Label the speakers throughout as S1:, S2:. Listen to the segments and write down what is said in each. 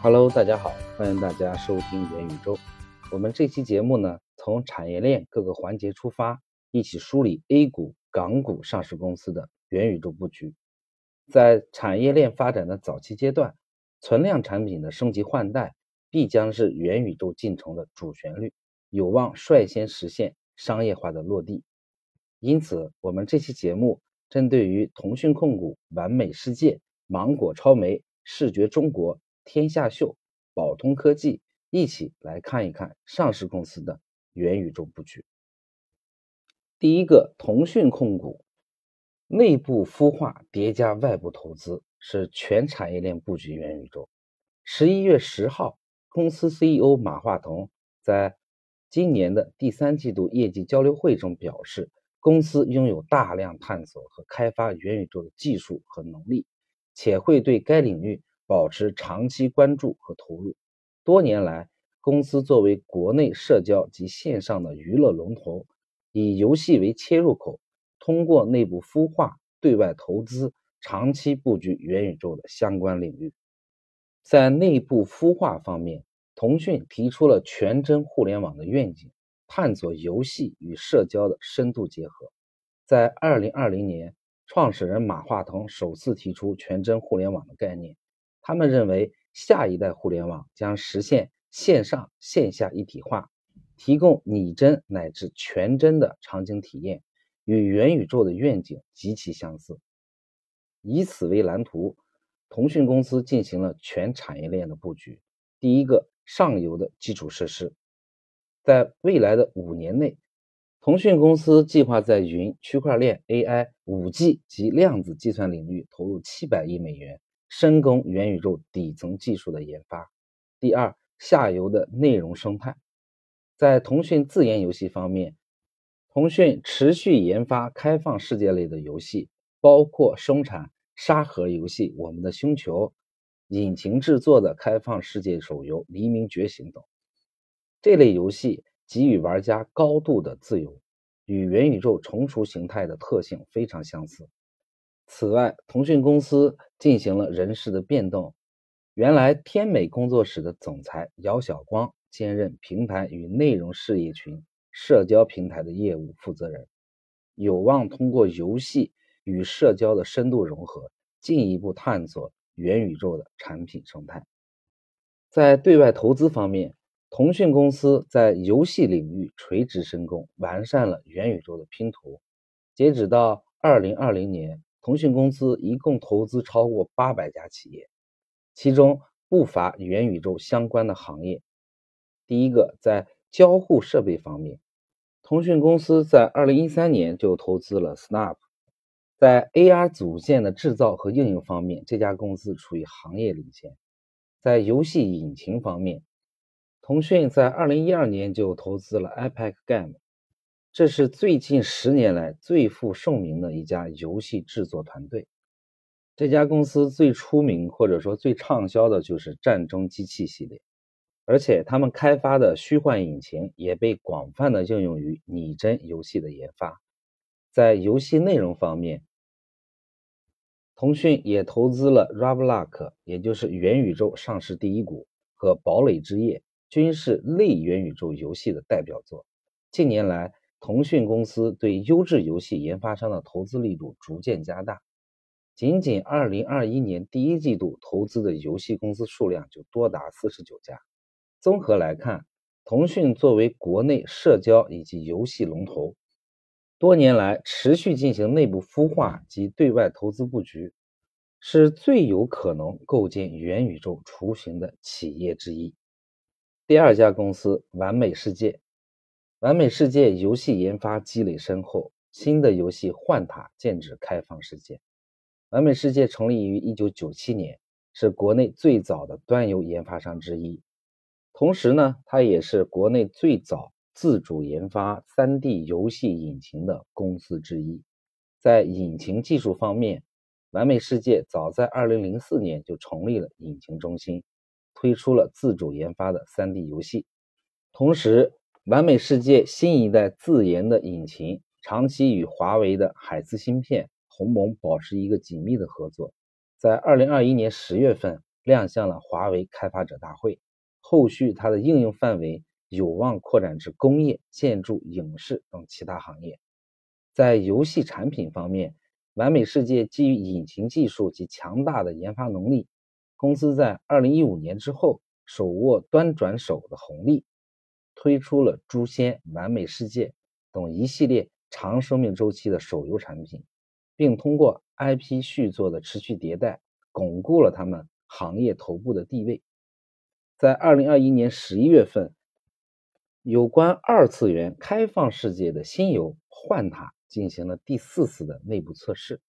S1: Hello，大家好，欢迎大家收听元宇宙。我们这期节目呢，从产业链各个环节出发，一起梳理 A 股、港股上市公司的元宇宙布局。在产业链发展的早期阶段，存量产品的升级换代必将是元宇宙进程的主旋律，有望率先实现商业化的落地。因此，我们这期节目针对于腾讯控股、完美世界、芒果超媒、视觉中国。天下秀、宝通科技一起来看一看上市公司的元宇宙布局。第一个，腾讯控股内部孵化叠加外部投资，是全产业链布局元宇宙。十一月十号，公司 CEO 马化腾在今年的第三季度业绩交流会中表示，公司拥有大量探索和开发元宇宙的技术和能力，且会对该领域。保持长期关注和投入。多年来，公司作为国内社交及线上的娱乐龙头，以游戏为切入口，通过内部孵化、对外投资，长期布局元宇宙的相关领域。在内部孵化方面，腾讯提出了全真互联网的愿景，探索游戏与社交的深度结合。在2020年，创始人马化腾首次提出全真互联网的概念。他们认为，下一代互联网将实现线上线下一体化，提供拟真乃至全真的场景体验，与元宇宙的愿景极其相似。以此为蓝图，腾讯公司进行了全产业链的布局。第一个，上游的基础设施，在未来的五年内，腾讯公司计划在云、区块链、AI、5G 及量子计算领域投入七百亿美元。深耕元宇宙底层技术的研发。第二，下游的内容生态，在腾讯自研游戏方面，腾讯持续研发开放世界类的游戏，包括生产沙盒游戏《我们的星球》，引擎制作的开放世界手游《黎明觉醒》等。这类游戏给予玩家高度的自由，与元宇宙成熟形态的特性非常相似。此外，腾讯公司进行了人事的变动。原来天美工作室的总裁姚晓光兼任平台与内容事业群社交平台的业务负责人，有望通过游戏与社交的深度融合，进一步探索元宇宙的产品生态。在对外投资方面，腾讯公司在游戏领域垂直深耕，完善了元宇宙的拼图。截止到二零二零年。腾讯公司一共投资超过八百家企业，其中不乏元宇宙相关的行业。第一个，在交互设备方面，腾讯公司在二零一三年就投资了 Snap。在 AR 组件的制造和应用方面，这家公司处于行业领先。在游戏引擎方面，腾讯在二零一二年就投资了 Epic Game。这是最近十年来最负盛名的一家游戏制作团队。这家公司最出名或者说最畅销的就是《战争机器》系列，而且他们开发的虚幻引擎也被广泛的应用于拟真游戏的研发。在游戏内容方面，腾讯也投资了 Roblox，也就是元宇宙上市第一股，和《堡垒之夜》，均是类元宇宙游戏的代表作。近年来，腾讯公司对优质游戏研发商的投资力度逐渐加大，仅仅2021年第一季度投资的游戏公司数量就多达49家。综合来看，腾讯作为国内社交以及游戏龙头，多年来持续进行内部孵化及对外投资布局，是最有可能构建元宇宙雏形的企业之一。第二家公司完美世界。完美世界游戏研发积累深厚，新的游戏《幻塔》剑指开放世界。完美世界成立于1997年，是国内最早的端游研发商之一。同时呢，它也是国内最早自主研发 3D 游戏引擎的公司之一。在引擎技术方面，完美世界早在2004年就成立了引擎中心，推出了自主研发的 3D 游戏。同时，完美世界新一代自研的引擎，长期与华为的海思芯片鸿蒙保持一个紧密的合作。在二零二一年十月份，亮相了华为开发者大会。后续它的应用范围有望扩展至工业、建筑、影视等其他行业。在游戏产品方面，完美世界基于引擎技术及强大的研发能力，公司在2015年之后手握端转手的红利，推出了《诛仙》《完美世界》等一系列长生命周期的手游产品，并通过 IP 续作的持续迭代，巩固了他们行业头部的地位。在2021年11月份，有关二次元开放世界的新游《幻塔》。进行了第四次的内部测试。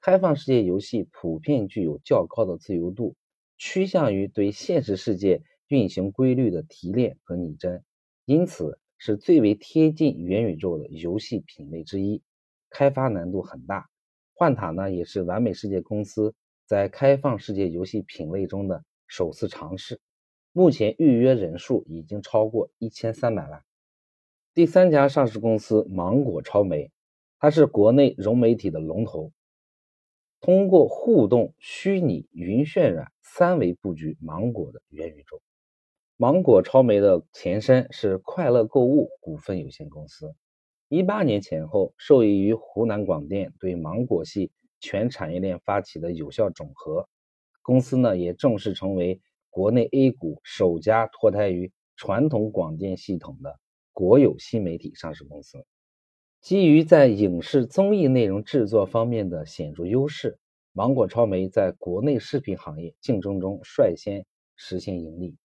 S1: 开放世界游戏普遍具有较高的自由度，趋向于对现实世界运行规律的提炼和拟真，因此是最为贴近元宇宙的游戏品类之一。开发难度很大。幻塔呢，也是完美世界公司在开放世界游戏品类中的首次尝试。目前预约人数已经超过一千三百万。第三家上市公司芒果超媒。它是国内融媒体的龙头，通过互动、虚拟、云渲染三维布局芒果的元宇宙。芒果超媒的前身是快乐购物股份有限公司，一八年前后受益于湖南广电对芒果系全产业链发起的有效整合，公司呢也正式成为国内 A 股首家脱胎于传统广电系统的国有新媒体上市公司。基于在影视综艺内容制作方面的显著优势，芒果超媒在国内视频行业竞争中率先实现盈利。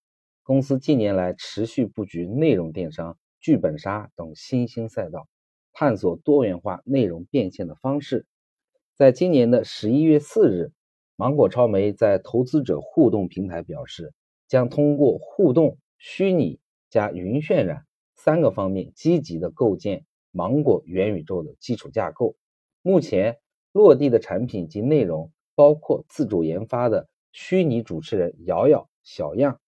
S1: 公司近年来持续布局内容电商、剧本杀等新兴赛道，探索多元化内容变现的方式。在今年的十一月四日，芒果超媒在投资者互动平台表示，将通过互动、虚拟加云渲染三个方面积极的构建。芒果元宇宙的基础架构，目前落地的产品及内容包括自主研发的虚拟主持人瑶瑶、小样，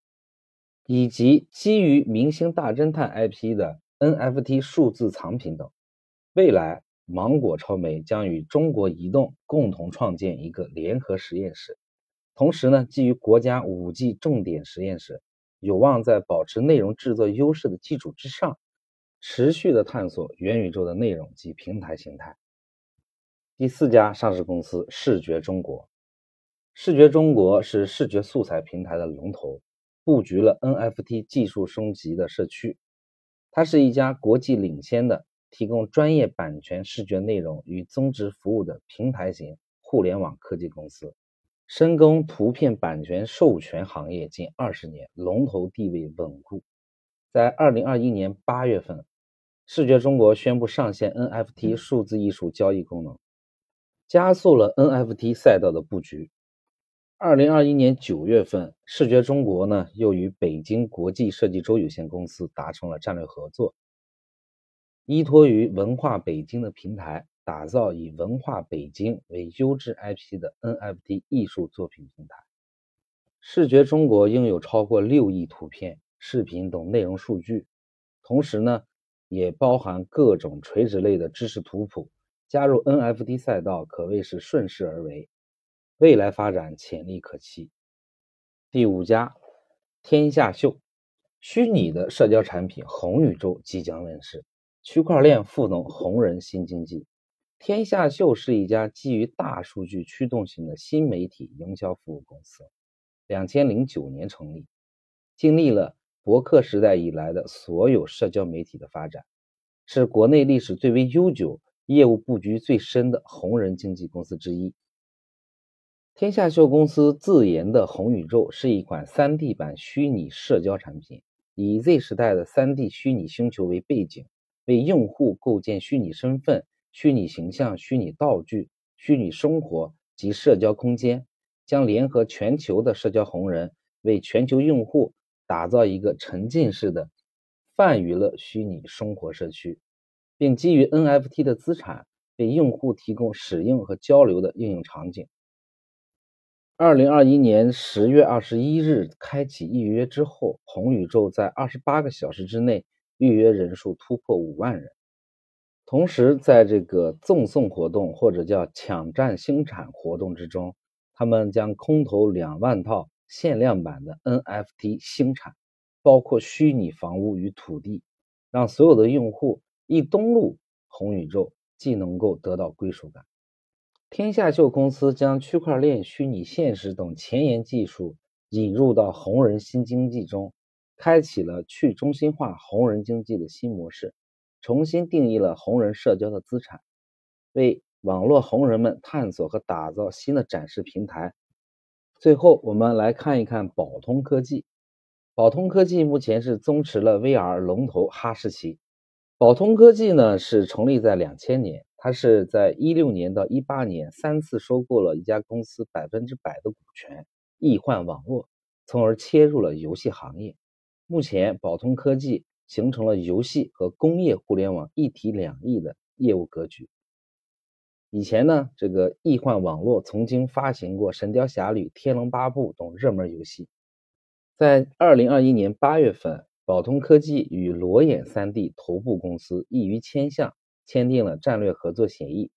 S1: 以及基于明星大侦探 IP 的 NFT 数字藏品等。未来，芒果超媒将与中国移动共同创建一个联合实验室，同时呢，基于国家 5G 重点实验室，有望在保持内容制作优势的基础之上。持续的探索元宇宙的内容及平台形态。第四家上市公司视觉中国，视觉中国是视觉素材平台的龙头，布局了 NFT 技术升级的社区。它是一家国际领先的提供专业版权视觉内容与增值服务的平台型互联网科技公司，深耕图片版权授权行业近二十年，龙头地位稳固。在二零二一年八月份。视觉中国宣布上线 NFT 数字艺术交易功能，加速了 NFT 赛道的布局。二零二一年九月份，视觉中国呢又与北京国际设计周有限公司达成了战略合作，依托于文化北京的平台，打造以文化北京为优质 IP 的 NFT 艺术作品平台。视觉中国拥有超过六亿图片、视频等内容数据，同时呢。也包含各种垂直类的知识图谱，加入 NFT 赛道可谓是顺势而为，未来发展潜力可期。第五家，天下秀，虚拟的社交产品红宇宙即将问世，区块链赋能红人新经济。天下秀是一家基于大数据驱动型的新媒体营销服务公司，两千零九年成立，经历了。博客时代以来的所有社交媒体的发展，是国内历史最为悠久、业务布局最深的红人经纪公司之一。天下秀公司自研的红宇宙是一款 3D 版虚拟社交产品，以 Z 时代的 3D 虚拟星球为背景，为用户构建虚拟身份、虚拟形象、虚拟道具、虚拟生活及社交空间，将联合全球的社交红人，为全球用户。打造一个沉浸式的泛娱乐虚拟生活社区，并基于 NFT 的资产为用户提供使用和交流的应用场景。二零二一年十月二十一日开启预约之后，红宇宙在二十八个小时之内预约人数突破五万人。同时，在这个赠送活动或者叫抢占星产活动之中，他们将空投两万套。限量版的 NFT 星产，包括虚拟房屋与土地，让所有的用户一登录红宇宙，既能够得到归属感。天下秀公司将区块链、虚拟现实等前沿技术引入到红人新经济中，开启了去中心化红人经济的新模式，重新定义了红人社交的资产，为。网络红人们探索和打造新的展示平台。最后，我们来看一看宝通科技。宝通科技目前是增持了 VR 龙头哈士奇。宝通科技呢是成立在两千年，他是在一六年到一八年三次收购了一家公司百分之百的股权易幻网络，从而切入了游戏行业。目前，宝通科技形成了游戏和工业互联网一体两翼的业务格局。以前呢，这个易幻网络曾经发行过《神雕侠侣》《天龙八部》等热门游戏。在二零二一年八月份，宝通科技与裸眼三 D 头部公司易于千象签订了战略合作协议，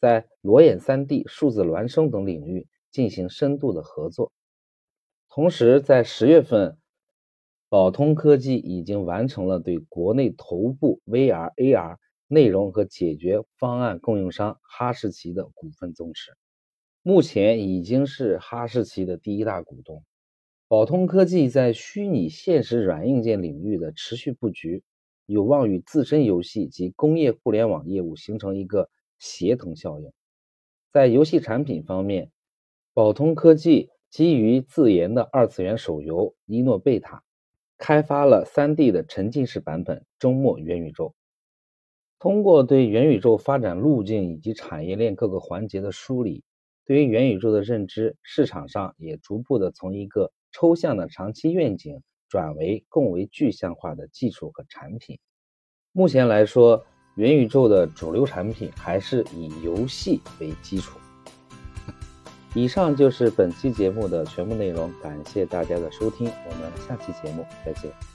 S1: 在裸眼三 D、数字孪生等领域进行深度的合作。同时，在十月份，宝通科技已经完成了对国内头部 VR、AR。内容和解决方案供应商哈士奇的股份增持，目前已经是哈士奇的第一大股东。宝通科技在虚拟现实软硬件领域的持续布局，有望与自身游戏及工业互联网业务形成一个协同效应。在游戏产品方面，宝通科技基于自研的二次元手游《尼诺贝塔》，开发了 3D 的沉浸式版本《周末元宇宙》。通过对元宇宙发展路径以及产业链各个环节的梳理，对于元宇宙的认知，市场上也逐步的从一个抽象的长期愿景转为更为具象化的技术和产品。目前来说，元宇宙的主流产品还是以游戏为基础。以上就是本期节目的全部内容，感谢大家的收听，我们下期节目再见。